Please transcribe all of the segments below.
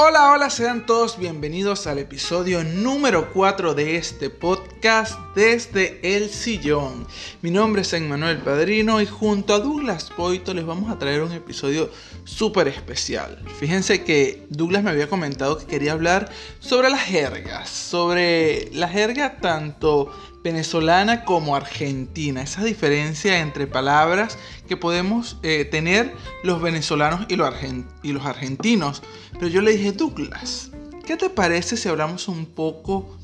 Hola, hola, sean todos bienvenidos al episodio número 4 de este podcast desde el sillón. Mi nombre es Emmanuel Padrino y junto a Douglas Poito les vamos a traer un episodio súper especial. Fíjense que Douglas me había comentado que quería hablar sobre las jergas, sobre la jerga tanto venezolana como argentina, esa diferencia entre palabras que podemos eh, tener los venezolanos y los, y los argentinos. Pero yo le dije, Douglas, ¿qué te parece si hablamos un poco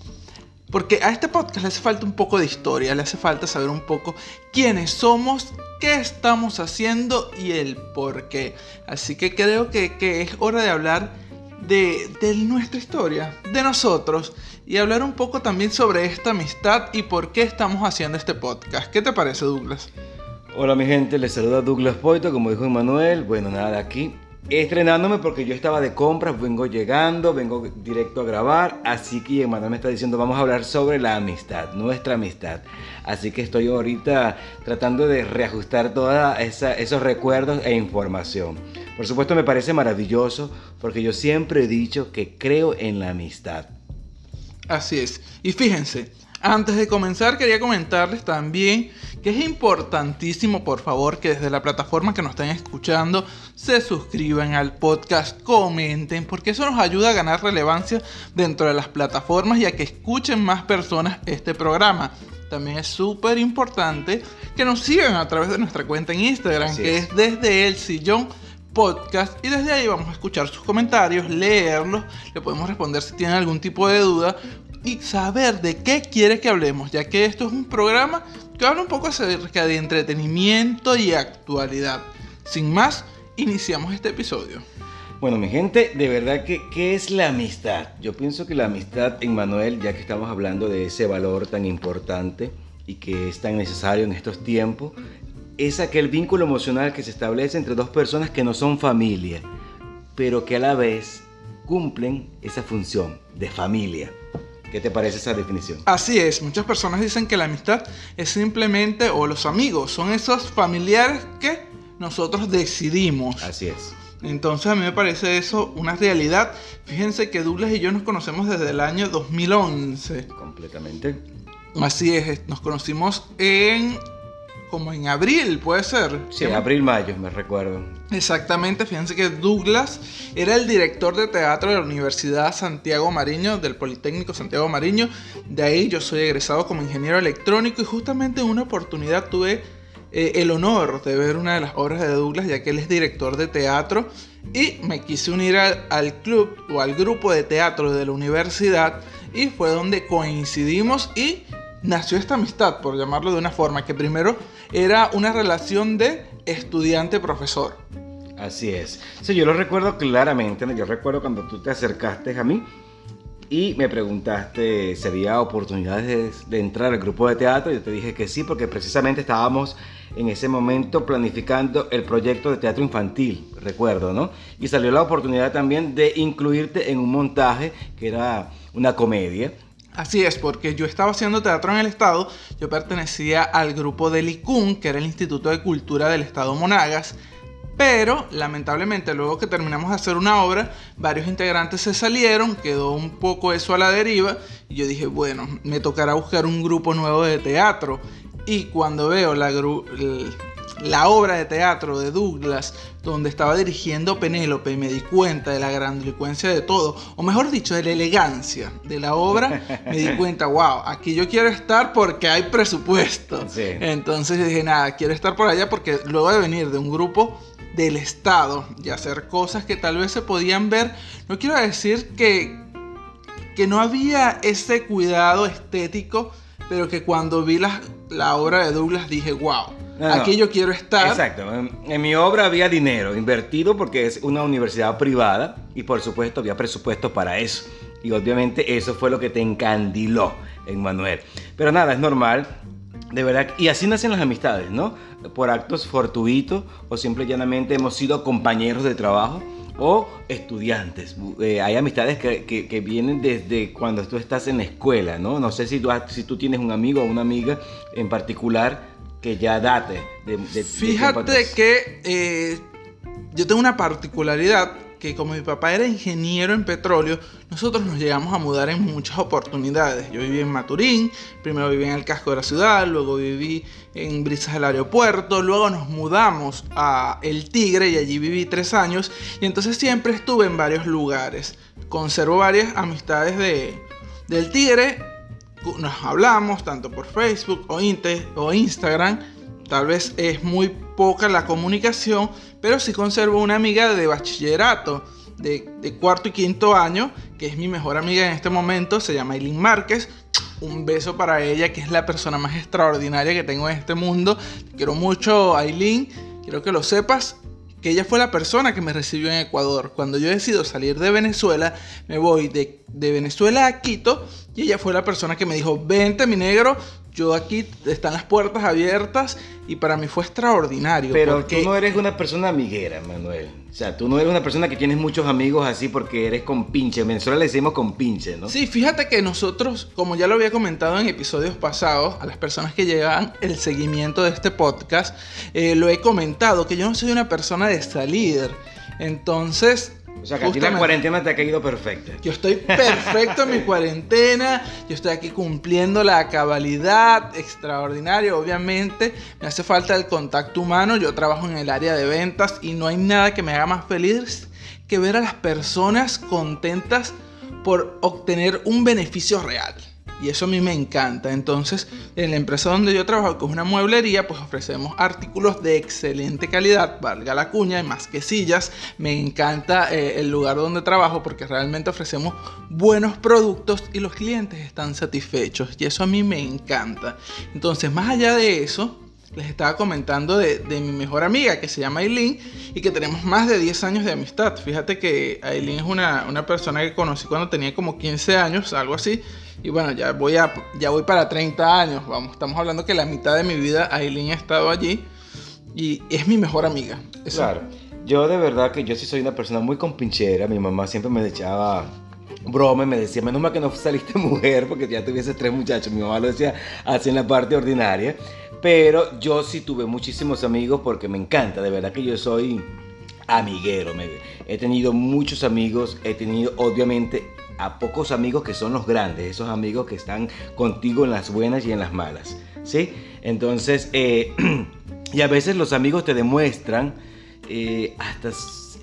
porque a este podcast le hace falta un poco de historia, le hace falta saber un poco quiénes somos, qué estamos haciendo y el por qué. Así que creo que, que es hora de hablar de, de, nuestra historia, de nosotros, y hablar un poco también sobre esta amistad y por qué estamos haciendo este podcast. ¿Qué te parece, Douglas? Hola mi gente, les saluda Douglas Poito, como dijo Emanuel. Bueno, nada, aquí estrenándome porque yo estaba de compras, vengo llegando, vengo directo a grabar, así que Emanuel me está diciendo vamos a hablar sobre la amistad, nuestra amistad. Así que estoy ahorita tratando de reajustar todos esos recuerdos e información. Por supuesto me parece maravilloso porque yo siempre he dicho que creo en la amistad. Así es. Y fíjense, antes de comenzar quería comentarles también que es importantísimo, por favor, que desde la plataforma que nos estén escuchando se suscriban al podcast, comenten, porque eso nos ayuda a ganar relevancia dentro de las plataformas y a que escuchen más personas este programa. También es súper importante que nos sigan a través de nuestra cuenta en Instagram, que es desde el sillón podcast y desde ahí vamos a escuchar sus comentarios, leerlos, le podemos responder si tienen algún tipo de duda y saber de qué quiere que hablemos, ya que esto es un programa que habla un poco acerca de entretenimiento y actualidad. Sin más, iniciamos este episodio. Bueno, mi gente, de verdad que, ¿qué es la amistad? Yo pienso que la amistad en Manuel, ya que estamos hablando de ese valor tan importante y que es tan necesario en estos tiempos, es aquel vínculo emocional que se establece entre dos personas que no son familia, pero que a la vez cumplen esa función de familia. ¿Qué te parece esa definición? Así es, muchas personas dicen que la amistad es simplemente, o los amigos, son esos familiares que nosotros decidimos. Así es. Entonces a mí me parece eso una realidad. Fíjense que Douglas y yo nos conocemos desde el año 2011. Completamente. Así es, nos conocimos en como en abril, puede ser. Sí, abril, mayo, me recuerdo. Exactamente, fíjense que Douglas era el director de teatro de la Universidad Santiago Mariño, del Politécnico Santiago Mariño. De ahí yo soy egresado como ingeniero electrónico y justamente en una oportunidad tuve eh, el honor de ver una de las obras de Douglas, ya que él es director de teatro. Y me quise unir al club o al grupo de teatro de la universidad y fue donde coincidimos y nació esta amistad, por llamarlo de una forma, que primero era una relación de estudiante-profesor. Así es. Sí, yo lo recuerdo claramente. Yo recuerdo cuando tú te acercaste a mí y me preguntaste si había oportunidades de, entrar al grupo de teatro. Yo te dije que sí, porque precisamente estábamos en ese momento planificando el proyecto de teatro infantil, recuerdo, ¿no? Y salió la oportunidad también de incluirte en un montaje que era una comedia Así es, porque yo estaba haciendo teatro en el Estado, yo pertenecía al grupo del ICUN, que era el Instituto de Cultura del Estado Monagas, pero lamentablemente luego que terminamos de hacer una obra, varios integrantes se salieron, quedó un poco eso a la deriva, y yo dije, bueno, me tocará buscar un grupo nuevo de teatro. Y cuando veo la, la obra de teatro de Douglas, donde estaba dirigiendo Penélope, me di cuenta de la grandilocuencia de todo, o mejor dicho, de la elegancia de la obra, me di cuenta, wow, aquí yo quiero estar porque hay presupuesto. Entonces dije, nada, quiero estar por allá porque luego de venir de un grupo del Estado y hacer cosas que tal vez se podían ver, no quiero decir que, que no había ese cuidado estético, pero que cuando vi la, la obra de Douglas dije, wow Aquí yo quiero estar. Exacto. En, mi obra había dinero invertido porque es una universidad privada y por supuesto había presupuesto para eso. Y obviamente eso fue lo que te encandiló en Manuel. Pero nada, es normal. De verdad, y así nacen las amistades, ¿no? Por actos fortuitos o simple y llanamente hemos sido compañeros de trabajo o estudiantes. Eh, hay amistades que, que, vienen desde cuando tú estás en la escuela, ¿no? No sé si tú, si tú tienes un amigo o una amiga en particular que ya date de... Fíjate que eh, yo tengo una particularidad porque como mi papá era ingeniero en petróleo, nosotros nos llegamos a mudar en muchas oportunidades. Yo viví en Maturín, primero viví en el casco de la ciudad, luego viví en Brisas del aeropuerto, luego nos mudamos a El Tigre y allí viví tres años y entonces siempre estuve en varios lugares. Conservo varias amistades de, del Tigre, nos hablamos tanto por Facebook o, o Instagram, tal vez es muy poca la comunicación, pero sí conservo una amiga de bachillerato, de, cuarto y quinto año, que es mi mejor amiga en este momento, se llama Eileen Márquez. Un beso para ella, que es la persona más extraordinaria que tengo en este mundo. Quiero mucho, Aileen. Quiero que lo sepas que ella fue la persona que me recibió en Ecuador. Cuando yo decido salir de Venezuela, me voy de, de, Venezuela a Quito y ella fue la persona que me dijo, vente mi negro, yo aquí están las puertas abiertas y para mí fue extraordinario. Pero tú no eres una persona amiguera, Manuel. O sea, tú no eres una persona que tienes muchos amigos así porque eres con pinche. En Venezuela le decimos con pinche, ¿no? Sí, fíjate que nosotros, como ya lo había comentado en episodios pasados, a las personas que llevan el seguimiento de este podcast, eh, lo he comentado, que yo no soy una persona de salir. Entonces, o sea, que a ti la cuarentena te ha caído perfecta. Yo estoy perfecto en mi cuarentena. Yo estoy aquí cumpliendo la cabalidad extraordinaria. Obviamente, me hace falta el contacto humano. Yo trabajo en el área de ventas y no hay nada que me haga más feliz que ver a las personas contentas por obtener un beneficio real. Y eso a mí me encanta. Entonces, en la empresa donde yo trabajo, que es una mueblería, pues ofrecemos artículos de excelente calidad, valga la cuña, y más que sillas. Me encanta eh, el lugar donde trabajo porque realmente ofrecemos buenos productos y los clientes están satisfechos. Y eso a mí me encanta. Entonces, más allá de eso, les estaba comentando de, mi mejor amiga que se llama Aileen y que tenemos más de 10 años de amistad. Fíjate que Aileen es una, una persona que conocí cuando tenía como 15 años, algo así. Y bueno, ya voy, a, ya voy para 30 años. Vamos, estamos hablando que la mitad de mi vida Aileen ha estado allí y es mi mejor amiga. Claro. Yo de verdad que yo sí soy una persona muy compinchera. Mi mamá siempre me echaba broma me decía, menos mal que no saliste mujer porque ya tuvieses tres muchachos. Mi mamá lo decía así en la parte ordinaria. Pero yo sí tuve muchísimos amigos porque me encanta. De verdad que yo soy amiguero. he tenido muchos amigos. He tenido obviamente a pocos amigos que son los grandes, esos amigos que están contigo en las buenas y en las malas, ¿sí? Entonces, eh, y a veces los amigos te demuestran eh, hasta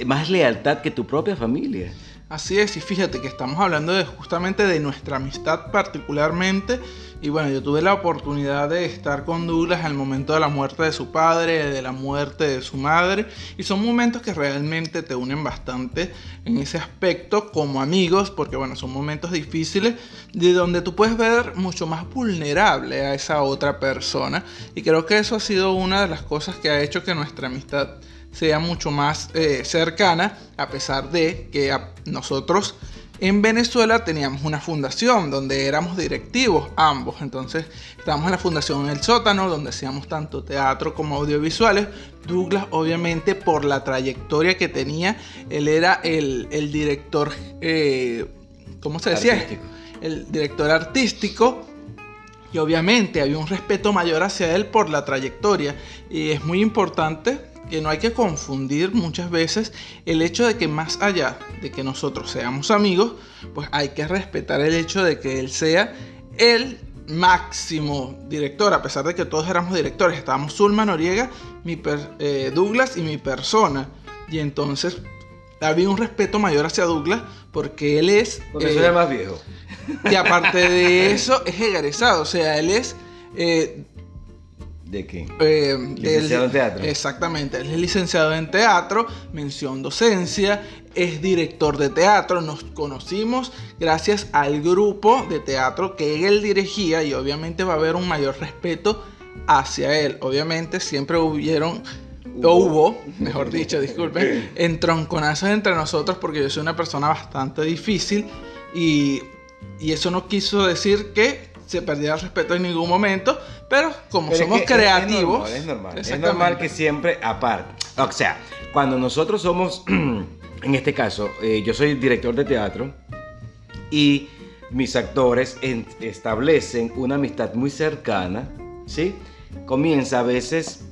más lealtad que tu propia familia. Así es, y fíjate que estamos hablando de justamente de nuestra amistad particularmente. Y bueno, yo tuve la oportunidad de estar con Douglas al momento de la muerte de su padre, de la muerte de su madre. Y son momentos que realmente te unen bastante en ese aspecto como amigos, porque bueno, son momentos difíciles de donde tú puedes ver mucho más vulnerable a esa otra persona. Y creo que eso ha sido una de las cosas que ha hecho que nuestra amistad sea mucho más eh, cercana, a pesar de que nosotros en Venezuela teníamos una fundación donde éramos directivos ambos. Entonces estábamos en la fundación El Sótano, donde hacíamos tanto teatro como audiovisuales. Douglas, obviamente, por la trayectoria que tenía, él era el, director, eh, ¿cómo se decía? El director artístico. Y obviamente había un respeto mayor hacia él por la trayectoria. Y es muy importante que no hay que confundir muchas veces el hecho de que más allá de que nosotros seamos amigos, pues hay que respetar el hecho de que él sea el máximo director, a pesar de que todos éramos directores, estábamos Zulma Noriega, mi eh, Douglas y mi persona. Y entonces había un respeto mayor hacia Douglas porque él es... Porque soy el más viejo. Y aparte de eso, es egresado, o sea, él es eh, ¿De qué? Eh, licenciado en teatro. Exactamente, él es licenciado en teatro, mención docencia, es director de teatro, nos conocimos gracias al grupo de teatro que él dirigía y obviamente va a haber un mayor respeto hacia él. Obviamente siempre hubieron, o hubo, mejor dicho, disculpen, entronconazos entre nosotros porque yo soy una persona bastante difícil y, y eso no quiso decir que se perdiera el respeto en ningún momento, pero como somos creativos... Es normal, es normal, que siempre aparte. O sea, cuando nosotros somos, en este caso, eh, yo soy director de teatro y mis actores establecen una amistad muy cercana, ¿sí? Comienza a veces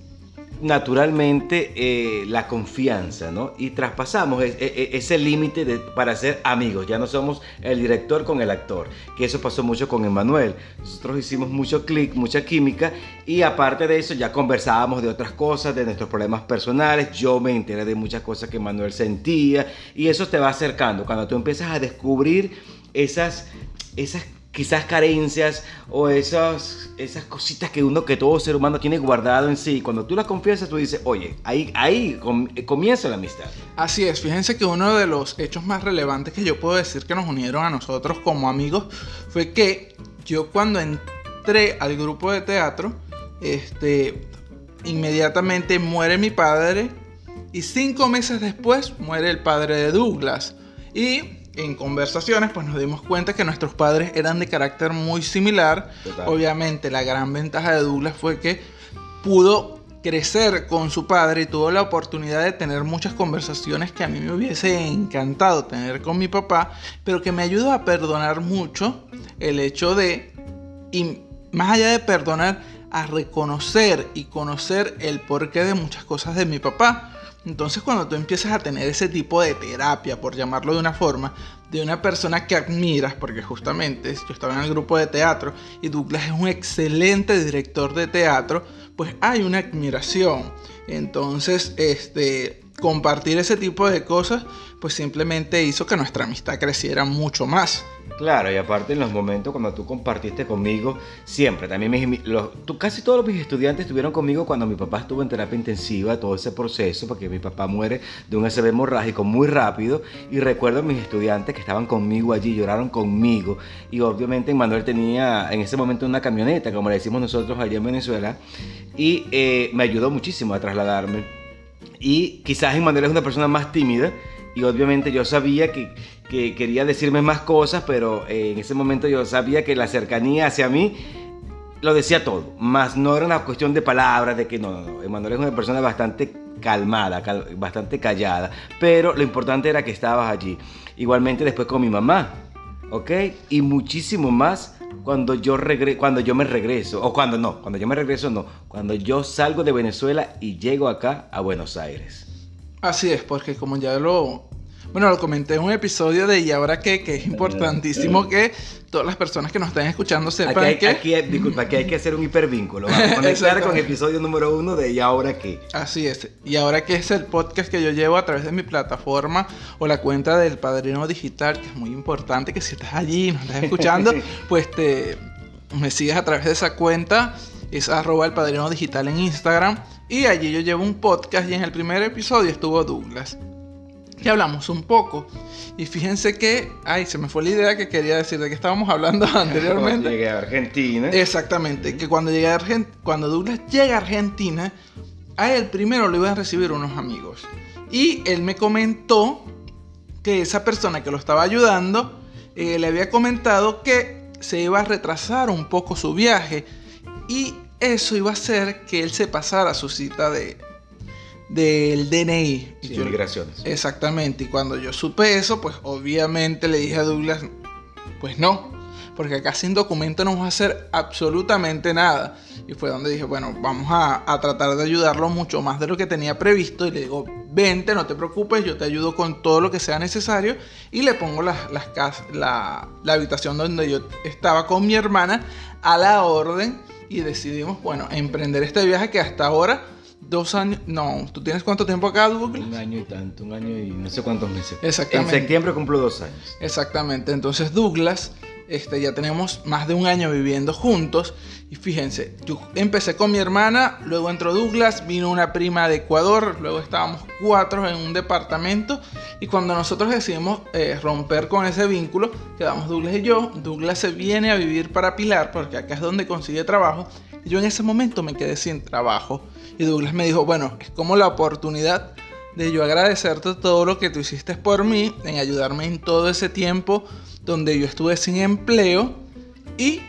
naturalmente eh, la confianza, ¿no? Y traspasamos e, e, e, ese límite para ser amigos. Ya no somos el director con el actor, que eso pasó mucho con Emanuel. Nosotros hicimos mucho clic, mucha química y aparte de eso ya conversábamos de otras cosas, de nuestros problemas personales. Yo me enteré de muchas cosas que Emanuel sentía y eso te va acercando. Cuando tú empiezas a descubrir esas, esas quizás carencias o esas, esas cositas que uno, que todo ser humano tiene guardado en sí. Cuando tú las confiesas, tú dices, oye, ahí, ahí comienza la amistad. Así es, fíjense que uno de los hechos más relevantes que yo puedo decir que nos unieron a nosotros como amigos fue que yo cuando entré al grupo de teatro, este, inmediatamente muere mi padre y cinco meses después muere el padre de Douglas. Y en conversaciones, pues nos dimos cuenta que nuestros padres eran de carácter muy similar. Obviamente, la gran ventaja de Douglas fue que pudo crecer con su padre y tuvo la oportunidad de tener muchas conversaciones que a mí me hubiese encantado tener con mi papá, pero que me ayudó a perdonar mucho el hecho de, y más allá de perdonar, a reconocer y conocer el porqué de muchas cosas de mi papá entonces cuando tú empiezas a tener ese tipo de terapia, por llamarlo de una forma, de una persona que admiras, porque justamente yo estaba en el grupo de teatro y Douglas es un excelente director de teatro, pues hay una admiración. Entonces, este, compartir ese tipo de cosas, pues simplemente hizo que nuestra amistad creciera mucho más. Claro, y aparte en los momentos cuando tú compartiste conmigo, siempre, también casi todos mis estudiantes estuvieron conmigo cuando mi papá estuvo en terapia intensiva, todo ese proceso, porque mi papá muere de un SB hemorrágico muy rápido, y recuerdo a mis estudiantes que estaban conmigo allí, lloraron conmigo, y obviamente Manuel tenía en ese momento una camioneta, como le decimos nosotros allá en Venezuela, y eh, me ayudó muchísimo a trasladarme. Y quizás Manuel es una persona más tímida, y obviamente yo sabía que, que quería decirme más cosas, pero eh, en ese momento yo sabía que la cercanía hacia mí lo decía todo, más no era una cuestión de palabras, de que no, no, no, Emanuel es una persona bastante calmada, bastante callada, pero lo importante era que estabas allí. Igualmente después con mi mamá, ¿ok? Y muchísimo más cuando yo, regre cuando yo me regreso, o cuando no, cuando yo me regreso no, cuando yo salgo de Venezuela y llego acá a Buenos Aires. Así es, porque como ya lo, bueno, lo comenté en un episodio de Y ahora qué, que es importantísimo que todas las personas que nos están escuchando sepan aquí que... Aquí, disculpa, aquí hay que hacer un hipervínculo. Vamos a conectar con el episodio número uno de Y ahora qué. Así es. Y ahora qué es el podcast que yo llevo a través de mi plataforma o la cuenta del Padrino Digital, que es muy importante que si estás allí y nos estás escuchando, pues te me sigas a través de esa cuenta. Es arroba el Padrino Digital en Instagram. Y allí yo llevo un podcast y en el primer episodio estuvo Douglas. Y hablamos un poco. Y fíjense que, ay, se me fue la idea que quería decir de que estábamos hablando anteriormente. Cuando llegué a Argentina. Exactamente, que cuando llegué a Argentina, cuando Douglas llega a Argentina, a él primero lo iban a recibir unos amigos. Y él me comentó que esa persona que lo estaba ayudando eh, le había comentado que se iba a retrasar un poco su viaje y eso iba a hacer que él se pasara su cita de del DNI. Sí, migraciones. Exactamente. Y cuando yo supe eso, pues obviamente le dije a Douglas, pues no, porque acá sin documento no vamos a hacer absolutamente nada. Y fue donde dije, bueno, vamos a, tratar de ayudarlo mucho más de lo que tenía previsto. Y le digo, vente, no te preocupes, yo te ayudo con todo lo que sea necesario. Y le pongo las, las la, la habitación donde yo estaba con mi hermana a la orden y decidimos, bueno, emprender este viaje que hasta ahora, dos años, no, ¿tú tienes cuánto tiempo acá, Douglas? Un año y tanto, un año y no sé cuántos meses. Exactamente. En septiembre cumplo dos años. Exactamente, entonces Douglas este, ya tenemos más de un año viviendo juntos. Y fíjense, yo empecé con mi hermana, luego entró Douglas, vino una prima de Ecuador, luego estábamos cuatro en un departamento. Y cuando nosotros decidimos eh, romper con ese vínculo, quedamos Douglas y yo. Douglas se viene a vivir para Pilar, porque acá es donde consigue trabajo. Yo en ese momento me quedé sin trabajo. Y Douglas me dijo, bueno, es como la oportunidad de yo agradecerte todo lo que tú hiciste por mí, en ayudarme en todo ese tiempo donde yo estuve sin empleo y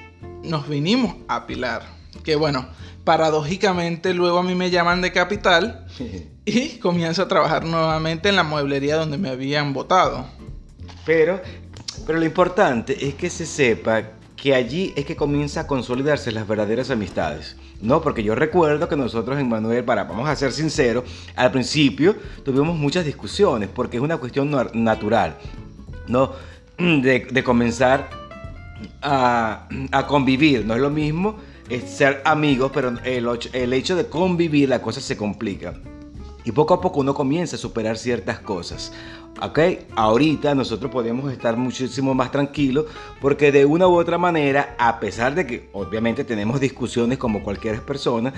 nos vinimos a Pilar. Que bueno, paradójicamente luego a mí me llaman de capital y comienzo a trabajar nuevamente en la mueblería donde me habían votado. Pero, pero lo importante es que se sepa que allí es que comienza a consolidarse las verdaderas amistades. No, porque yo recuerdo que nosotros en Manuel, para, vamos a ser sinceros, al principio tuvimos muchas discusiones, porque es una cuestión natural, ¿no? De, comenzar a, convivir, no es lo mismo ser amigos, pero el, el hecho de convivir la cosa se complica. Y poco a poco uno comienza a superar ciertas cosas. ¿ok? Ahorita nosotros podemos estar muchísimo más tranquilos porque de una u otra manera, a pesar de que obviamente tenemos discusiones como cualquier persona,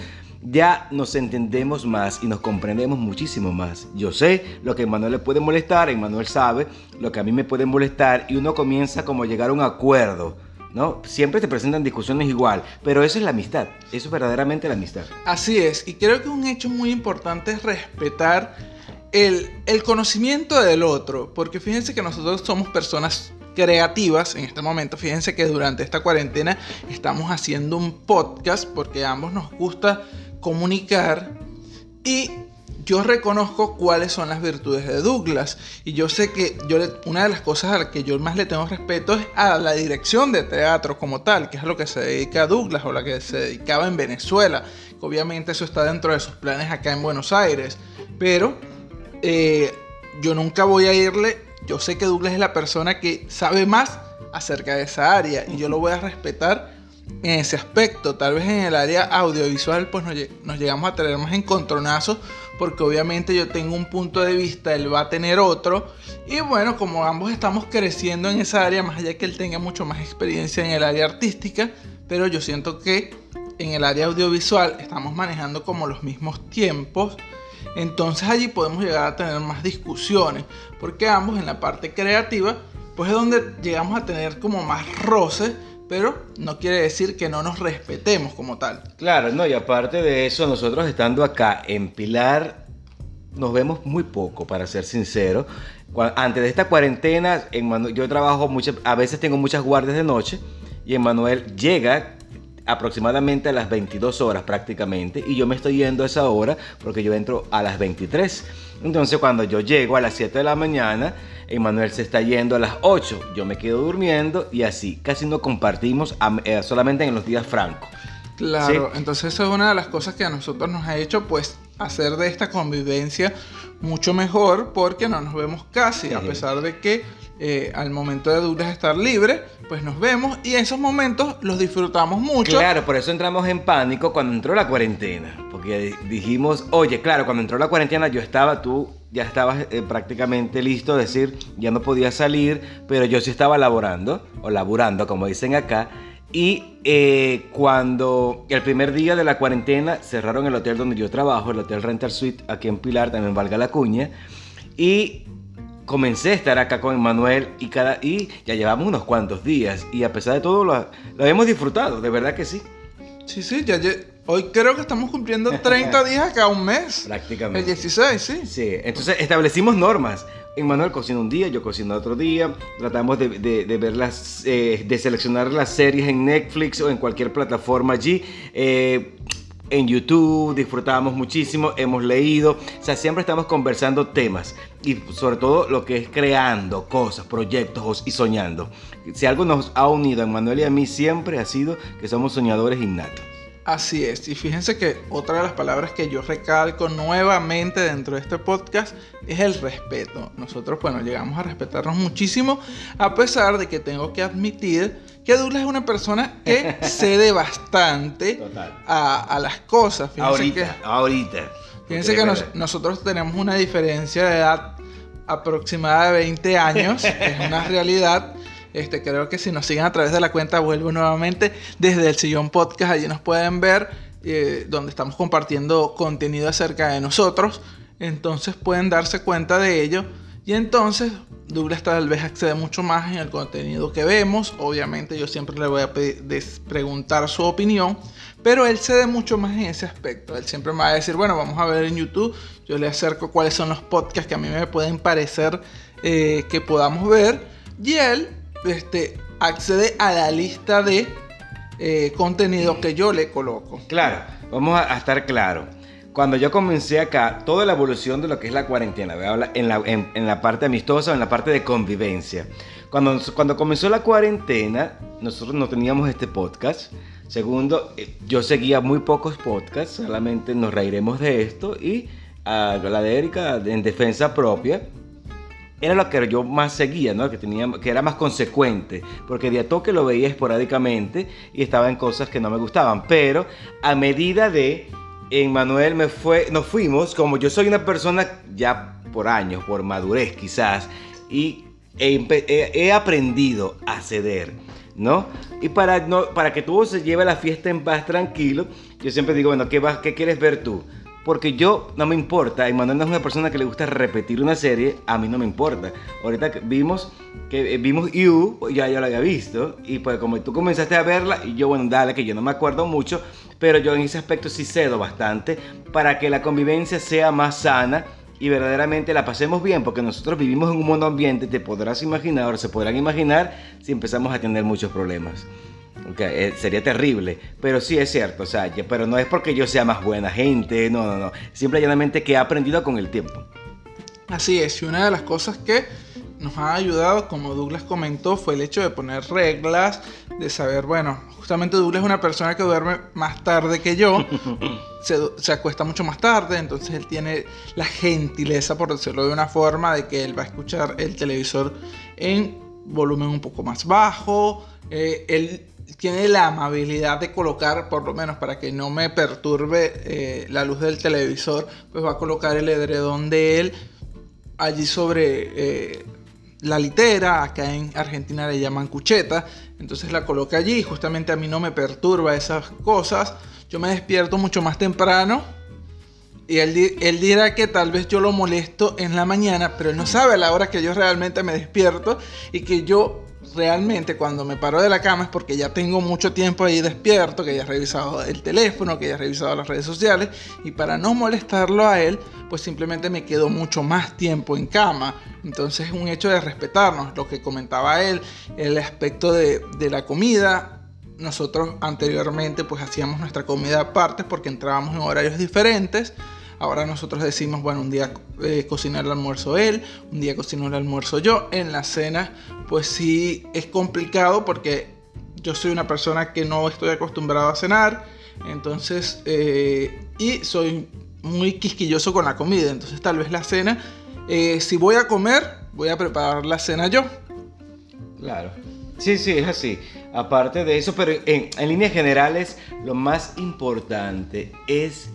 ya nos entendemos más y nos comprendemos muchísimo más. Yo sé lo que a Manuel le puede molestar, Emmanuel sabe lo que a mí me puede molestar y uno comienza como a llegar a un acuerdo. ¿No? Siempre te presentan discusiones igual, pero eso es la amistad, eso es verdaderamente la amistad. Así es, y creo que un hecho muy importante es respetar el, el conocimiento del otro, porque fíjense que nosotros somos personas creativas en este momento. Fíjense que durante esta cuarentena estamos haciendo un podcast porque a ambos nos gusta comunicar y yo reconozco cuáles son las virtudes de Douglas y yo sé que yo una de las cosas a las que yo más le tengo respeto es a la dirección de teatro como tal, que es a lo que se dedica a Douglas o la que se dedicaba en Venezuela. Obviamente eso está dentro de sus planes acá en Buenos Aires, pero eh, yo nunca voy a irle. Yo sé que Douglas es la persona que sabe más acerca de esa área y yo lo voy a respetar en ese aspecto. Tal vez en el área audiovisual pues nos, llegamos a tener más encontronazos porque obviamente yo tengo un punto de vista, él va a tener otro. Y bueno, como ambos estamos creciendo en esa área, más allá que él tenga mucho más experiencia en el área artística, pero yo siento que en el área audiovisual estamos manejando como los mismos tiempos entonces allí podemos llegar a tener más discusiones, porque ambos en la parte creativa, pues es donde llegamos a tener como más roces, pero no quiere decir que no nos respetemos como tal. Claro, no, y aparte de eso, nosotros estando acá en Pilar, nos vemos muy poco, para ser sincero. Antes de esta cuarentena, yo trabajo muchas, a veces tengo muchas guardias de noche, y Emanuel llega aproximadamente a las 22 horas prácticamente y yo me estoy yendo a esa hora porque yo entro a las 23. Entonces cuando yo llego a las 7 de la mañana, Emanuel se está yendo a las 8, yo me quedo durmiendo y así, casi no compartimos eh, solamente en los días francos. Claro, entonces eso es una de las cosas que a nosotros nos ha hecho pues hacer de esta convivencia mucho mejor porque no nos vemos casi, a pesar de que eh, al momento de Douglas estar libre, pues nos vemos y esos momentos los disfrutamos mucho. Claro, por eso entramos en pánico cuando entró la cuarentena, porque dijimos, oye, claro, cuando entró la cuarentena yo estaba, tú ya estabas eh, prácticamente listo, decir, ya no podía salir, pero yo sí estaba laborando, o laburando, como dicen acá. Y eh, cuando el primer día de la cuarentena cerraron el hotel donde yo trabajo, el Hotel Rental Suite, aquí en Pilar, también valga la cuña, y comencé a estar acá con Manuel y, cada, y ya llevamos unos cuantos días y a pesar de todo lo, lo hemos disfrutado, de verdad que sí. Sí, sí, ya, hoy creo que estamos cumpliendo 30 días acá un mes. Prácticamente. El 16, sí. Sí, entonces establecimos normas. Manuel cocina un día, yo cocino otro día. Tratamos de, de, ver las, eh, de seleccionar las series en Netflix o en cualquier plataforma allí. Eh, en YouTube, disfrutábamos muchísimo, hemos leído, o sea, siempre estamos conversando temas y sobre todo lo que es creando cosas, proyectos y soñando. Si algo nos ha unido a Manuel y a mí siempre ha sido que somos soñadores innatos. Así es, y fíjense que otra de las palabras que yo recalco nuevamente dentro de este podcast es el respeto. Nosotros, bueno, llegamos a respetarnos muchísimo, a pesar de que tengo que admitir que Douglas es una persona que cede bastante a, las cosas. ahorita, ahorita. Fíjense que nosotros tenemos una diferencia de edad aproximada de 20 años, es una realidad. Este, creo que si nos siguen a través de la cuenta, vuelvo nuevamente desde el Sillón Podcast. Allí nos pueden ver, eh, donde estamos compartiendo contenido acerca de nosotros. Entonces pueden darse cuenta de ello. Y entonces Douglas tal vez accede mucho más en el contenido que vemos. Obviamente yo siempre le voy a preguntar su opinión. Pero él cede mucho más en ese aspecto. Él siempre me va a decir, bueno, vamos a ver en YouTube. Yo le acerco cuáles son los podcasts que a mí me pueden parecer eh, que podamos ver. Y él este, accede a la lista de eh, contenido que yo le coloco. Claro, vamos a, estar claros. Cuando yo comencé acá, toda la evolución de lo que es la cuarentena, en la, en, la parte amistosa o en la parte de convivencia. Cuando, cuando comenzó la cuarentena, nosotros no teníamos este podcast. Segundo, eh, yo seguía muy pocos podcasts, solamente nos reiremos de esto. Y a la de Erika, en defensa propia, era lo que yo más seguía, ¿no? Que, tenía, que era más consecuente, porque de a toque lo veía esporádicamente y estaba en cosas que no me gustaban. Pero a medida de en me fue, nos fuimos, como yo soy una persona ya por años, por madurez quizás, y he, aprendido a ceder, ¿no? Y para, no, para que todo se lleve la fiesta en paz tranquilo, yo siempre digo, bueno, ¿qué, vas, qué quieres ver tú? Porque yo no me importa, y Manuel no es una persona que le gusta repetir una serie, a mí no me importa. Ahorita vimos que eh, vimos You, ya yo la había visto, y pues como tú comenzaste a verla, y yo, bueno, dale, que yo no me acuerdo mucho, pero yo en ese aspecto sí cedo bastante para que la convivencia sea más sana y verdaderamente la pasemos bien, porque nosotros vivimos en un mundo ambiente, te podrás imaginar, o se podrán imaginar, si empezamos a tener muchos problemas. Okay, eh, sería terrible, pero sí es cierto, o sea, pero no es porque yo sea más buena gente, no, no, no, simplemente que he aprendido con el tiempo. Así es, y una de las cosas que nos ha ayudado, como Douglas comentó, fue el hecho de poner reglas, de saber, bueno, justamente Douglas es una persona que duerme más tarde que yo, se, acuesta mucho más tarde, entonces él tiene la gentileza, por decirlo de una forma, de que él va a escuchar el televisor en volumen un poco más bajo, eh, él tiene la amabilidad de colocar, por lo menos para que no me perturbe eh, la luz del televisor, pues va a colocar el edredón de él allí sobre eh, la litera, acá en Argentina le llaman cucheta, entonces la coloca allí, justamente a mí no me perturba esas cosas, yo me despierto mucho más temprano y él, él, dirá que tal vez yo lo molesto en la mañana, pero él no sabe a la hora que yo realmente me despierto y que yo realmente cuando me paro de la cama es porque ya tengo mucho tiempo ahí despierto, que ya he revisado el teléfono, que ya he revisado las redes sociales y para no molestarlo a él, pues simplemente me quedo mucho más tiempo en cama. Entonces es un hecho de respetarnos, lo que comentaba él, el aspecto de, de la comida. Nosotros anteriormente pues hacíamos nuestra comida aparte porque entrábamos en horarios diferentes. Ahora nosotros decimos, bueno, un día eh, el almuerzo él, un día cocino el almuerzo yo. En la cena, pues sí es complicado porque yo soy una persona que no estoy acostumbrado a cenar. Entonces, eh, y soy muy quisquilloso con la comida. Entonces, tal vez la cena, eh, si voy a comer, voy a preparar la cena yo. Claro. Sí, sí, es así. Aparte de eso, pero en, en líneas generales, lo más importante es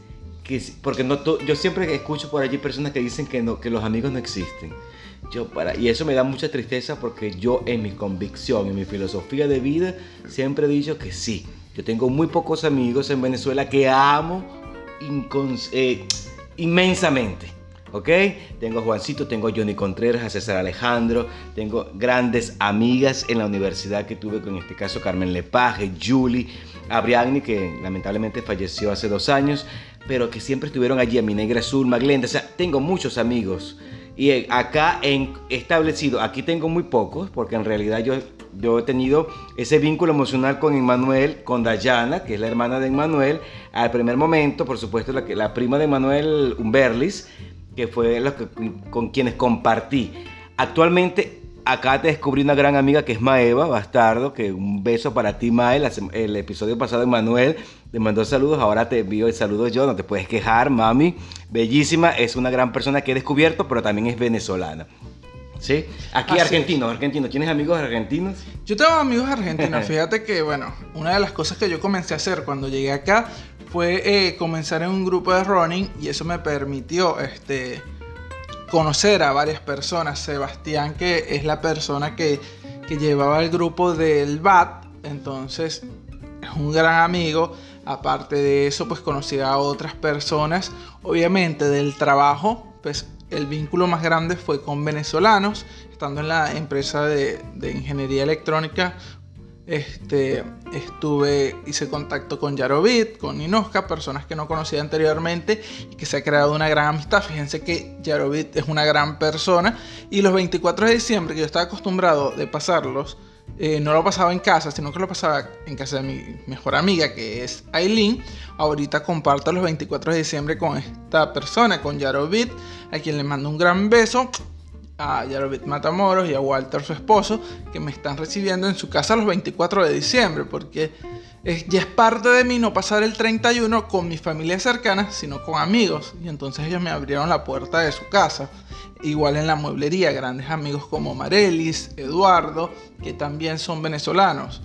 porque no yo siempre escucho por allí personas que dicen que, no, que los amigos no existen. Yo para, y eso me da mucha tristeza porque yo en mi convicción, en mi filosofía de vida, siempre he dicho que sí. Yo tengo muy pocos amigos en Venezuela que amo eh, inmensamente. ¿Ok? Tengo a Juancito, tengo a Johnny Contreras, a César Alejandro, tengo grandes amigas en la universidad que tuve, con este caso Carmen Lepage, Julie, a Brianni, que lamentablemente falleció hace dos años, pero que siempre estuvieron allí, a mi negra azul, Maglenda. O sea, tengo muchos amigos. Y eh, acá en establecido, aquí tengo muy pocos, porque en realidad yo, yo he tenido ese vínculo emocional con Emmanuel, con Dayana, que es la hermana de Emmanuel, al primer momento, por supuesto, la, la prima de Emmanuel, Umberlis, que fue la con quienes compartí. Actualmente acá te descubrí una gran amiga que es Maeva Bastardo, que un beso para ti, Mae. El episodio pasado, Manuel te mandó saludos, ahora te envío el saludo yo, no te puedes quejar, mami. Bellísima, es una gran persona que he descubierto, pero también es venezolana. ¿Sí? Aquí argentino, argentino. ¿Tienes amigos argentinos? Yo tengo amigos argentinos. Fíjate que, bueno, una de las cosas que yo comencé a hacer cuando llegué acá fue eh, comenzar en un grupo de running y eso me permitió, este conocer a varias personas. Sebastián, que es la persona que, llevaba el grupo del BAT, entonces es un gran amigo. Aparte de eso, pues conocí a otras personas. Obviamente del trabajo, pues el vínculo más grande fue con venezolanos, estando en la empresa de, de ingeniería electrónica este, estuve, hice contacto con Yarovit, con Inoska, personas que no conocía anteriormente y que se ha creado una gran amistad. Fíjense que Yarovit es una gran persona y los 24 de diciembre, que yo estaba acostumbrado de pasarlos eh, no lo pasaba en casa, sino que lo pasaba en casa de mi mejor amiga, que es Aileen. Ahorita comparto los 24 de diciembre con esta persona, con Yarobit, a quien le mando un gran beso. A Yarobit Matamoros y a Walter, su esposo, que me están recibiendo en su casa los 24 de diciembre, porque ya es parte de mí no pasar el 31 con mi familia cercana, sino con amigos. Y entonces ellos me abrieron la puerta de su casa. Igual en la mueblería, grandes amigos como Marelis, Eduardo, que también son venezolanos.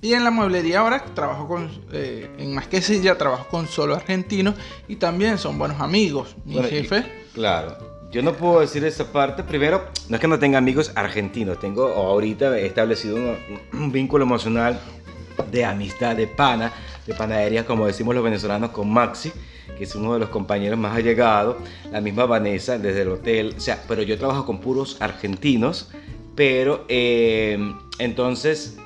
Y en la mueblería ahora trabajo con, eh, en Más que Silla, trabajo con solo argentinos y también son buenos amigos. Mi jefe. claro, yo no puedo decir esa parte. Primero, no es que no tenga amigos argentinos, tengo ahorita he establecido un, vínculo emocional de amistad, de pana, de panadería, como decimos los venezolanos, con Maxi que es uno de los compañeros más allegados, la misma Vanessa desde el hotel, o sea, pero yo trabajo con puros argentinos, pero eh, entonces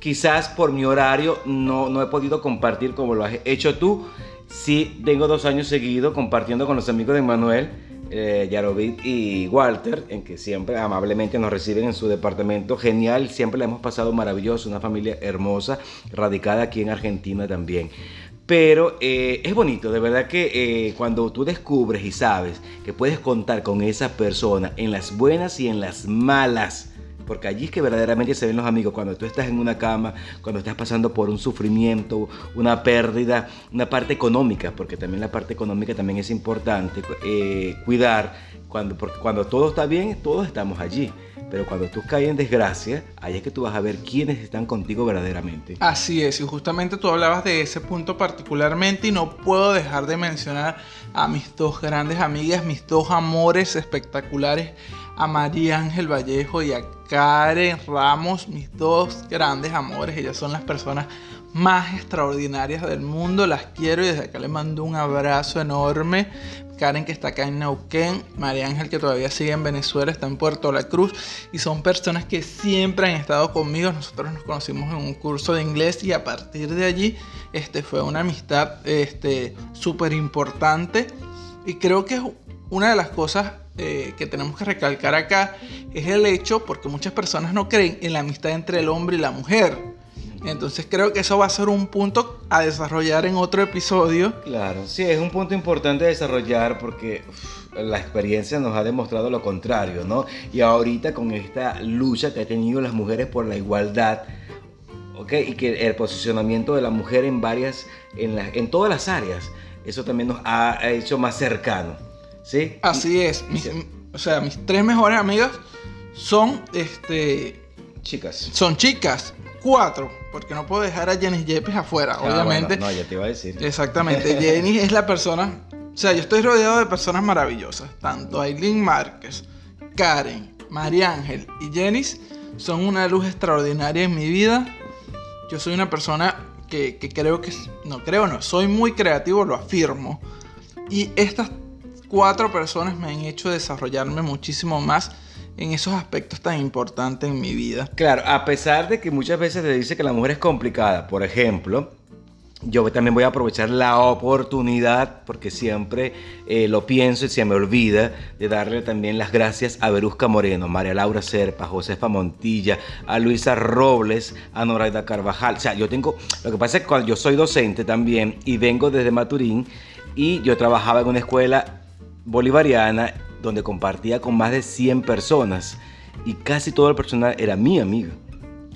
quizás por mi horario no, no he podido compartir como lo has hecho tú. Sí, tengo dos años seguidos compartiendo con los amigos de Manuel, eh, Yarovit y Walter, en que siempre amablemente nos reciben en su departamento. Genial, siempre la hemos pasado maravilloso, una familia hermosa, radicada aquí en Argentina también. Pero eh, es bonito, de verdad que eh, cuando tú descubres y sabes que puedes contar con esa persona en las buenas y en las malas, porque allí es que verdaderamente se ven los amigos, cuando tú estás en una cama, cuando estás pasando por un sufrimiento, una pérdida, una parte económica, porque también la parte económica también es importante, eh, cuidar, cuando, cuando todo está bien, todos estamos allí. Pero cuando tú caes en desgracia, ahí es que tú vas a ver quiénes están contigo verdaderamente. Así es, y justamente tú hablabas de ese punto particularmente y no puedo dejar de mencionar a mis dos grandes amigas, mis dos amores espectaculares, a María Ángel Vallejo y a Karen Ramos, mis dos grandes amores. Ellas son las personas más extraordinarias del mundo. Las quiero y desde acá les mando un abrazo enorme. Karen que está acá en Neuquén, María Ángel que todavía sigue en Venezuela, está en Puerto La Cruz y son personas que siempre han estado conmigo. Nosotros nos conocimos en un curso de inglés y a partir de allí este, fue una amistad este, súper importante y creo que una de las cosas eh, que tenemos que recalcar acá es el hecho, porque muchas personas no creen en la amistad entre el hombre y la mujer. Entonces creo que eso va a ser un punto a desarrollar en otro episodio. Claro, sí, es un punto importante a desarrollar porque la experiencia nos ha demostrado lo contrario, ¿no? Y ahorita con esta lucha que han tenido las mujeres por la igualdad, ¿ok? Y que el posicionamiento de la mujer en varias, en, en todas las áreas, eso también nos ha hecho más cercano, ¿sí? Así es. o sea, mis tres mejores amigas son, este... Chicas. Son chicas cuatro, porque no puedo dejar a Jenny Yepes afuera, ah, obviamente. no, ya te iba a decir. Exactamente, Jenny es la persona, o sea, yo estoy rodeado de personas maravillosas, tanto Aileen Márquez, Karen, María Ángel y Jenny son una luz extraordinaria en mi vida. Yo soy una persona que, que creo que, no creo, no, soy muy creativo, lo afirmo. Y estas cuatro personas me han hecho desarrollarme muchísimo más en esos aspectos tan importantes en mi vida. Claro, a pesar de que muchas veces te dice que la mujer es complicada, por ejemplo, yo también voy a aprovechar la oportunidad, porque siempre eh, lo pienso y se me olvida, de darle también las gracias a Berusca Moreno, María Laura Serpa, Josefa Montilla, a Luisa Robles, a Noraida Carvajal. O sea, yo tengo, lo que pasa es que yo soy docente también y vengo desde Maturín y yo trabajaba en una escuela bolivariana donde compartía con más de 100 personas y casi todo el personal era mi amigo.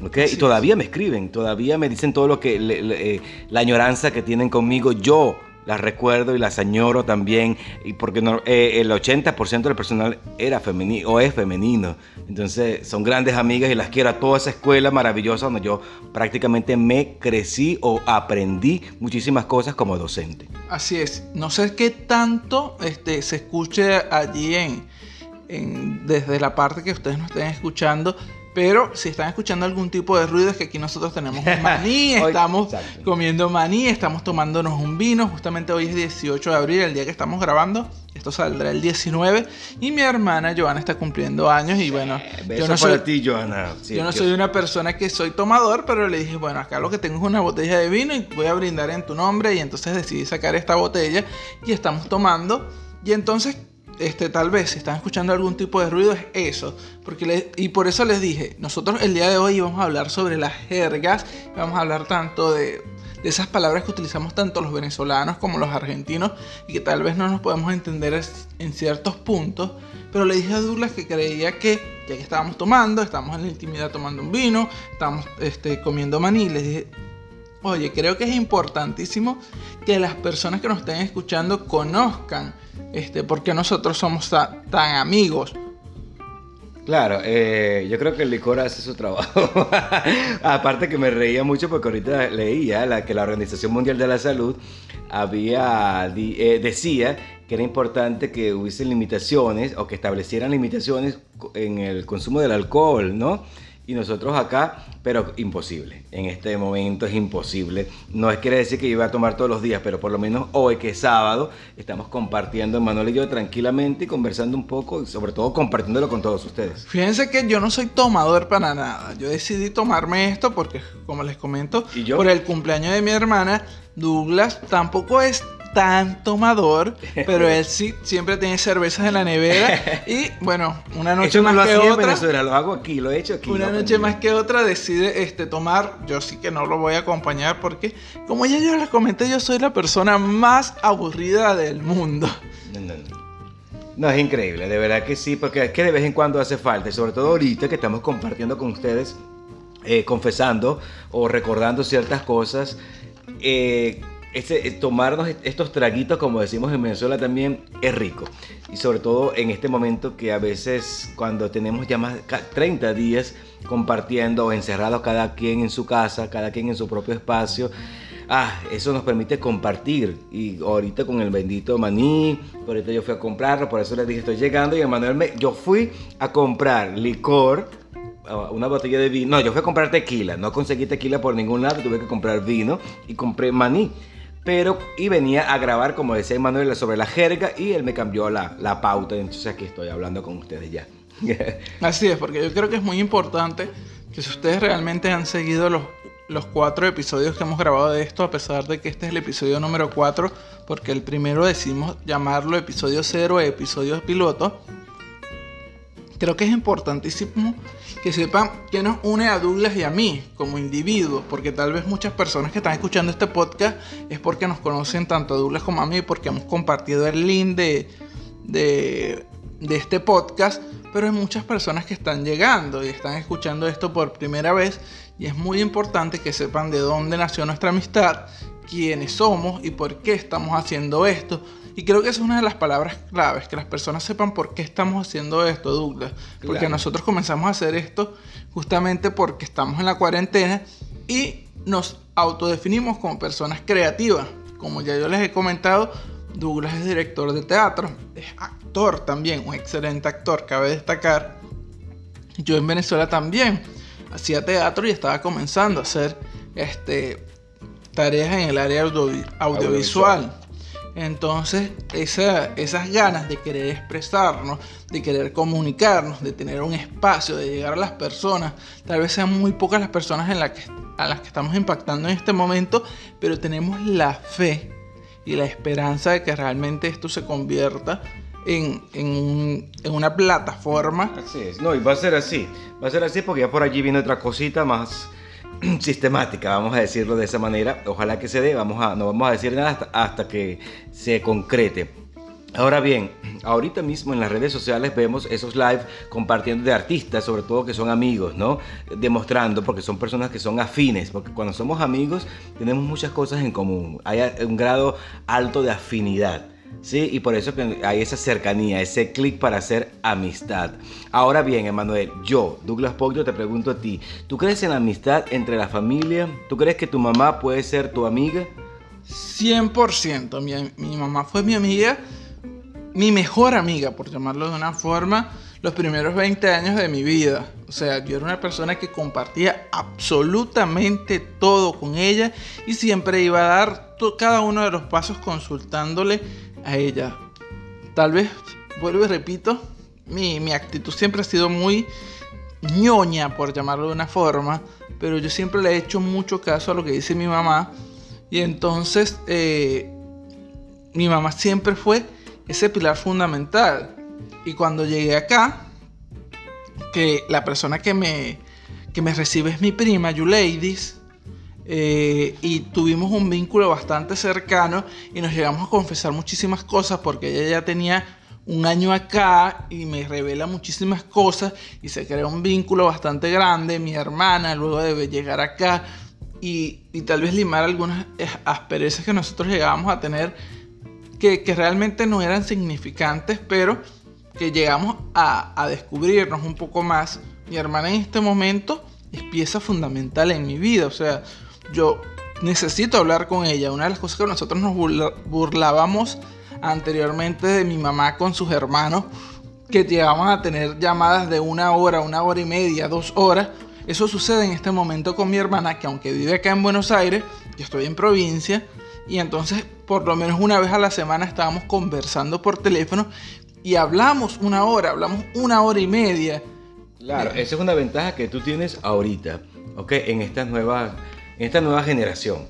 ¿okay? y todavía me escriben, todavía me dicen todo lo que, eh, la añoranza que tienen conmigo. Yo las recuerdo y las añoro también, y porque no, eh, el 80% del personal era femenino o es femenino. Entonces son grandes amigas y las quiero a toda esa escuela maravillosa donde yo prácticamente me crecí o aprendí muchísimas cosas como docente. Así es, no sé qué tanto este, se escuche allí en, en, desde la parte que ustedes nos estén escuchando, pero si están escuchando algún tipo de ruido es que aquí nosotros tenemos un maní, estamos comiendo maní, estamos tomándonos un vino. Justamente hoy es 18 de abril, el día que estamos grabando. Esto saldrá el 19. Y mi hermana Joana está cumpliendo años. Y bueno, yo no soy, ti, Joana. yo no soy una persona que soy tomador, pero le dije, bueno, acá lo que tengo es una botella de vino y voy a brindar en tu nombre. Y entonces decidí sacar esta botella y estamos tomando. Y entonces este, tal vez si están escuchando algún tipo de ruido es eso. Porque y por eso les dije, nosotros el día de hoy vamos a hablar sobre las jergas, vamos a hablar tanto de, de esas palabras que utilizamos tanto los venezolanos como los argentinos y que tal vez no nos podemos entender en ciertos puntos. Pero le dije a Douglas que creía que, ya que estábamos tomando, estábamos en la intimidad tomando un vino, estábamos este, comiendo maní, les dije, oye, creo que es importantísimo que las personas que nos estén escuchando conozcan este, por qué nosotros somos tan, amigos. Claro, eh, yo creo que el licor hace su trabajo. Aparte que me reía mucho porque ahorita leía que la Organización Mundial de la Salud había, eh, decía que era importante que hubiese limitaciones o que establecieran limitaciones en el consumo del alcohol, ¿no? Y nosotros acá, pero imposible. En este momento es imposible. No es quiere decir que yo iba a tomar todos los días, pero por lo menos hoy que es sábado, estamos compartiendo, Manuel y yo, tranquilamente y conversando un poco y sobre todo compartiéndolo con todos ustedes. Fíjense que yo no soy tomador para nada. Yo decidí tomarme esto porque, como les comento, por el cumpleaños de mi hermana, Douglas tampoco es tan tomador, pero él sí siempre tiene cervezas en la nevera y bueno, una noche más que otra, lo hago aquí, lo he hecho aquí. Una noche más que otra decide este tomar, yo sí que no lo voy a acompañar porque como ya yo les comenté, yo soy la persona más aburrida del mundo. No, no, no. No, es increíble, de verdad que sí, porque es que de vez en cuando hace falta, y sobre todo ahorita que estamos compartiendo con ustedes, eh, confesando o recordando ciertas cosas. Eh, este, tomarnos estos traguitos, como decimos en Venezuela también, es rico. Y sobre todo en este momento que a veces cuando tenemos ya más de 30 días compartiendo encerrados cada quien en su casa, cada quien en su propio espacio, ah, eso nos permite compartir. Y ahorita con el bendito maní, ahorita yo fui a comprarlo, por eso les dije estoy llegando y Emanuel yo fui a comprar licor ah, una botella de vino. No, yo fui a comprar tequila. No conseguí tequila por ningún lado. Tuve que comprar vino y compré maní pero y venía a grabar, como decía Manuel, sobre la jerga y él me cambió la, la pauta, entonces aquí estoy hablando con ustedes ya. Así es, porque yo creo que es muy importante que si ustedes realmente han seguido los, los cuatro episodios que hemos grabado de esto, a pesar de que este es el episodio número 4, porque el primero decimos llamarlo episodio 0, episodio piloto, creo que es importantísimo que sepan que nos une a Douglas y a mí como individuos, porque tal vez muchas personas que están escuchando este podcast es porque nos conocen tanto a Douglas como a mí, porque hemos compartido el link de, de este podcast, pero hay muchas personas que están llegando y están escuchando esto por primera vez y es muy importante que sepan de dónde nació nuestra amistad, quiénes somos y por qué estamos haciendo esto y creo que esa es una de las palabras claves, que las personas sepan por qué estamos haciendo esto, Douglas. Porque nosotros comenzamos a hacer esto justamente porque estamos en la cuarentena y nos autodefinimos como personas creativas. Como ya yo les he comentado, Douglas es director de teatro, es actor también, un excelente actor, cabe destacar. Yo en Venezuela también hacía teatro y estaba comenzando a hacer este, tareas en el área audiovisual. Entonces, esas ganas de querer expresarnos, de querer comunicarnos, de tener un espacio, de llegar a las personas, tal vez sean muy pocas las personas en a las que estamos impactando en este momento, pero tenemos la fe y la esperanza de que realmente esto se convierta en, en, una plataforma. Así es, no, y va a ser así, va a ser así porque ya por allí viene otra cosita más sistemática, vamos a decirlo de esa manera. Ojalá que se dé, vamos a, no vamos a decir nada hasta, que se concrete. Ahora bien, ahorita mismo en las redes sociales vemos esos live compartiendo de artistas, sobre todo que son amigos, ¿no? Demostrando, porque son personas que son afines, porque cuando somos amigos tenemos muchas cosas en común, hay un grado alto de afinidad. ¿Sí? Y por eso hay esa cercanía, ese clic para hacer amistad. Ahora bien, Emanuel, yo, Douglas Pogdo, te pregunto a ti, ¿tú crees en la amistad entre la familia? ¿Tú crees que tu mamá puede ser tu amiga? 100%, mi, mi mamá fue mi amiga, mi mejor amiga, por llamarlo de una forma, los primeros 20 años de mi vida. O sea, yo era una persona que compartía absolutamente todo con ella y siempre iba a dar cada uno de los pasos consultándole a ella. Tal vez, vuelvo y repito, mi, mi actitud siempre ha sido muy ñoña, por llamarlo de una forma, pero yo siempre le he hecho mucho caso a lo que dice mi mamá. Y entonces, eh, mi mamá siempre fue ese pilar fundamental. Y cuando llegué acá, que la persona que me, que me recibe es mi prima, Ladies eh, y tuvimos un vínculo bastante cercano y nos llegamos a confesar muchísimas cosas porque ella ya tenía un año acá y me revela muchísimas cosas y se crea un vínculo bastante grande. Mi hermana luego debe llegar acá y, tal vez limar algunas asperezas que nosotros llegábamos a tener que, realmente no eran significantes, pero que llegamos a, a descubrirnos un poco más. Mi hermana en este momento es pieza fundamental en mi vida, o sea, yo necesito hablar con ella. Una de las cosas que nosotros nos burlábamos anteriormente de mi mamá con sus hermanos, que llegaban a tener llamadas de una hora, una hora y media, dos horas. Eso sucede en este momento con mi hermana, que aunque vive acá en Buenos Aires, yo estoy en provincia, y entonces por lo menos una vez a la semana estábamos conversando por teléfono y hablamos una hora, hablamos una hora y media. Claro, esa es una ventaja que tú tienes ahorita, ¿ok? En estas nuevas esta nueva generación.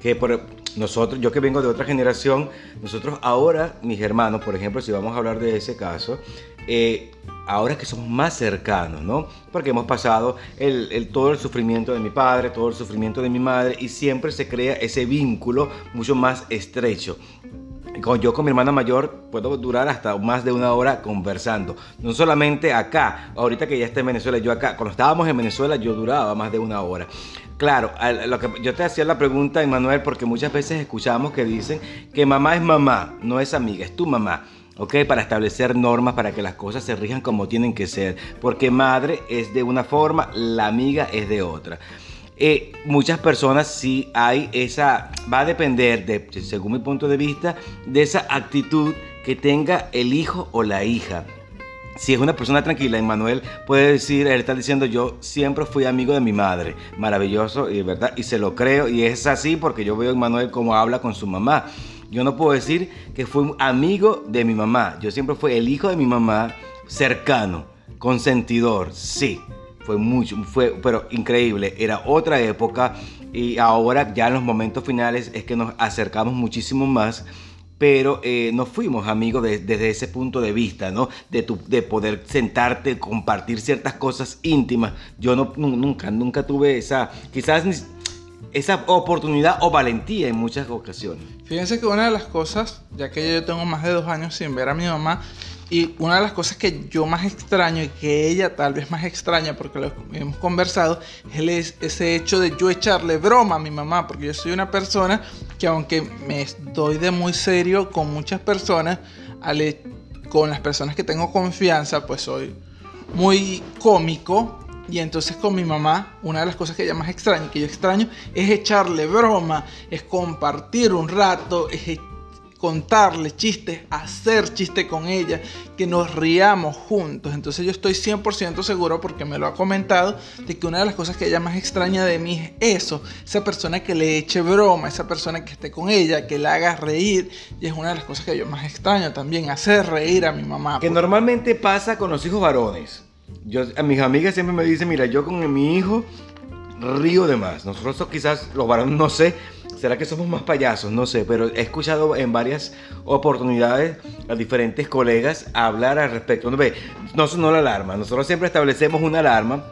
Que por nosotros, yo que vengo de otra generación, nosotros ahora, mis hermanos, por ejemplo, si vamos a hablar de ese caso, eh, ahora que somos más cercanos, ¿no? Porque hemos pasado el, todo el sufrimiento de mi padre, todo el sufrimiento de mi madre y siempre se crea ese vínculo mucho más estrecho. Yo con mi hermana mayor puedo durar hasta más de una hora conversando. No solamente acá, ahorita que ya está en Venezuela, yo acá, cuando estábamos en Venezuela yo duraba más de una hora. Claro, lo que yo te hacía la pregunta, Emanuel, porque muchas veces escuchamos que dicen que mamá es mamá, no es amiga, es tu mamá. ¿ok? Para establecer normas para que las cosas se rijan como tienen que ser. Porque madre es de una forma, la amiga es de otra. Eh, muchas personas sí hay esa, va a depender, de, según mi punto de vista, de esa actitud que tenga el hijo o la hija si es una persona tranquila, Emmanuel puede decir, él está diciendo, yo siempre fui amigo de mi madre. Maravilloso, y verdad, y se lo creo, y es así porque yo veo a Emmanuel como habla con su mamá. Yo no puedo decir que fui amigo de mi mamá. Yo siempre fui el hijo de mi mamá, cercano, consentidor, sí. Fue mucho, fue, pero increíble. Era otra época y ahora ya en los momentos finales es que nos acercamos muchísimo más pero eh, nos fuimos amigos desde ese punto de vista, ¿no? De, tu, de poder sentarte, compartir ciertas cosas íntimas. Yo no, nunca, nunca tuve esa, quizás esa oportunidad o valentía en muchas ocasiones. Fíjense que una de las cosas, ya que yo tengo más de dos años sin ver a mi mamá, y una de las cosas que yo más extraño y que ella tal vez más extraña porque lo hemos conversado es ese hecho de yo echarle broma a mi mamá porque yo soy una persona que aunque me doy de muy serio con muchas personas, con las personas que tengo confianza pues soy muy cómico. Y entonces con mi mamá, una de las cosas que ella más extraña, que yo extraño, es echarle broma, es compartir un rato, es contarle chistes, hacer chistes con ella, que nos riamos juntos. Entonces yo estoy 100% seguro porque me lo ha comentado de que una de las cosas que ella más extraña de mí es eso, esa persona que le eche broma, esa persona que esté con ella, que la haga reír. Y es una de las cosas que yo más extraño también, hacer reír a mi mamá. Que normalmente pasa con los hijos varones. Yo, a mis amigas siempre me dicen, mira, yo con mi hijo río de más. Nosotros quizás los varones no sé, ¿Será que somos más payasos? No sé, pero he escuchado en varias oportunidades a diferentes colegas hablar al respecto. No, ve, no sonó la alarma. Nosotros siempre establecemos una alarma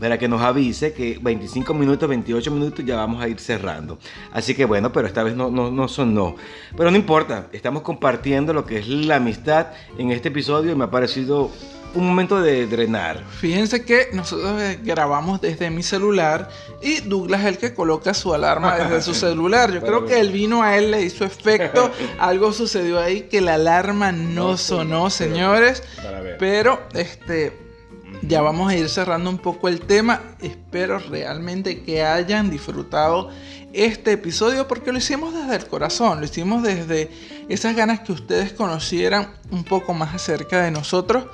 para que nos avise que 25 minutos, 28 minutos ya vamos a ir cerrando. Así que bueno, pero esta vez no, no, no sonó. Pero no importa, estamos compartiendo lo que es la amistad en este episodio y me ha parecido un momento de drenar. Fíjense que nosotros eh, grabamos desde mi celular y Douglas es el que coloca su alarma desde su celular. Yo creo que el vino a él le hizo efecto. Algo sucedió ahí que la alarma no, sonó, señores. Pero este ya vamos a ir cerrando un poco el tema. Espero realmente que hayan disfrutado este episodio porque lo hicimos desde el corazón, lo hicimos desde esas ganas que ustedes conocieran un poco más acerca de nosotros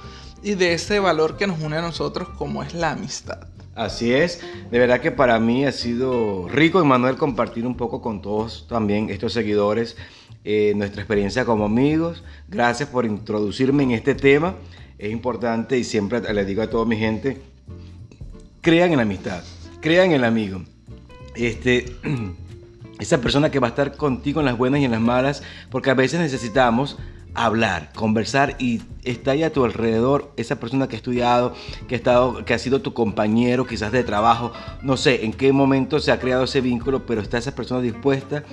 y de ese valor que nos une a nosotros como es la amistad. Así es, de verdad que para mí ha sido rico, Manuel compartir un poco con todos también estos seguidores eh, nuestra experiencia como amigos. Gracias por introducirme en este tema. Es importante y siempre le digo a toda mi gente, crean en la amistad, crean en el amigo. Este, esa persona que va a estar contigo en las buenas y en las malas, porque a veces necesitamos hablar, conversar y está ahí a tu alrededor esa persona que ha estudiado, que ha, estado, que ha sido tu compañero quizás de trabajo, no sé en qué momento se ha creado ese vínculo, pero está esa persona dispuesta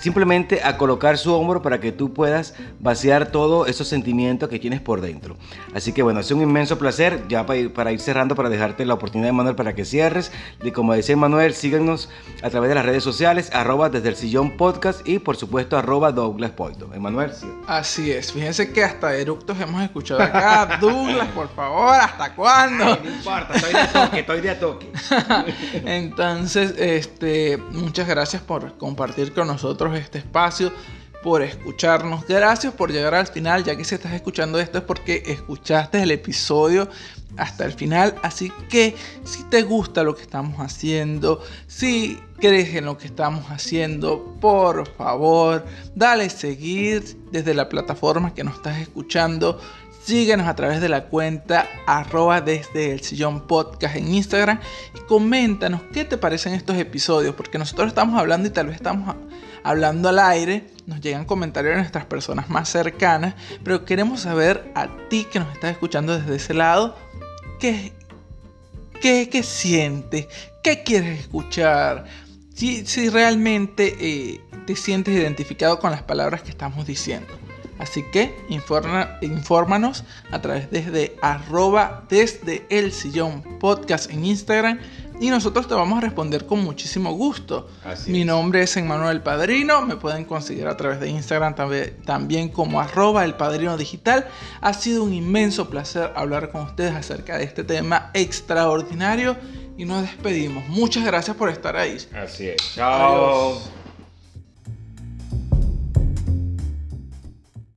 simplemente a colocar su hombro para que tú puedas vaciar todos esos sentimientos que tienes por dentro. Así que bueno, es un inmenso placer, ya para ir, para ir cerrando, para dejarte la oportunidad, Manuel, para que cierres. Y como decía Manuel, síganos a través de las redes sociales, arroba desde el sillón podcast y por supuesto arroba Douglas Poito. Emanuel, sí. Así es, fíjense que hasta eructos hemos escuchado acá. Douglas, por favor, ¿hasta cuándo? no importa, estoy de toque, estoy de toque. Entonces, este, muchas gracias por compartir con nosotros este espacio, por escucharnos. Gracias por llegar al final, ya que si estás escuchando esto es porque escuchaste el episodio hasta el final. Así que si te gusta lo que estamos haciendo, si crees en lo que estamos haciendo, por favor, dale seguir desde la plataforma que nos estás escuchando. Síguenos a través de la cuenta arroba desde el sillón podcast en Instagram y coméntanos qué te parecen estos episodios, porque nosotros estamos hablando y tal vez estamos hablando al aire, nos llegan comentarios de nuestras personas más cercanas, pero queremos saber a ti que nos estás escuchando desde ese lado, qué, qué, qué sientes, qué quieres escuchar, si, si realmente eh, te sientes identificado con las palabras que estamos diciendo. Así que informa, infórmanos a través desde arroba desde el sillón podcast en Instagram y nosotros te vamos a responder con muchísimo gusto. Mi nombre es Emmanuel Padrino, me pueden conseguir a través de Instagram también, también como arroba el padrino digital. Ha sido un inmenso placer hablar con ustedes acerca de este tema extraordinario y nos despedimos. Muchas gracias por estar ahí. Así es. Chao.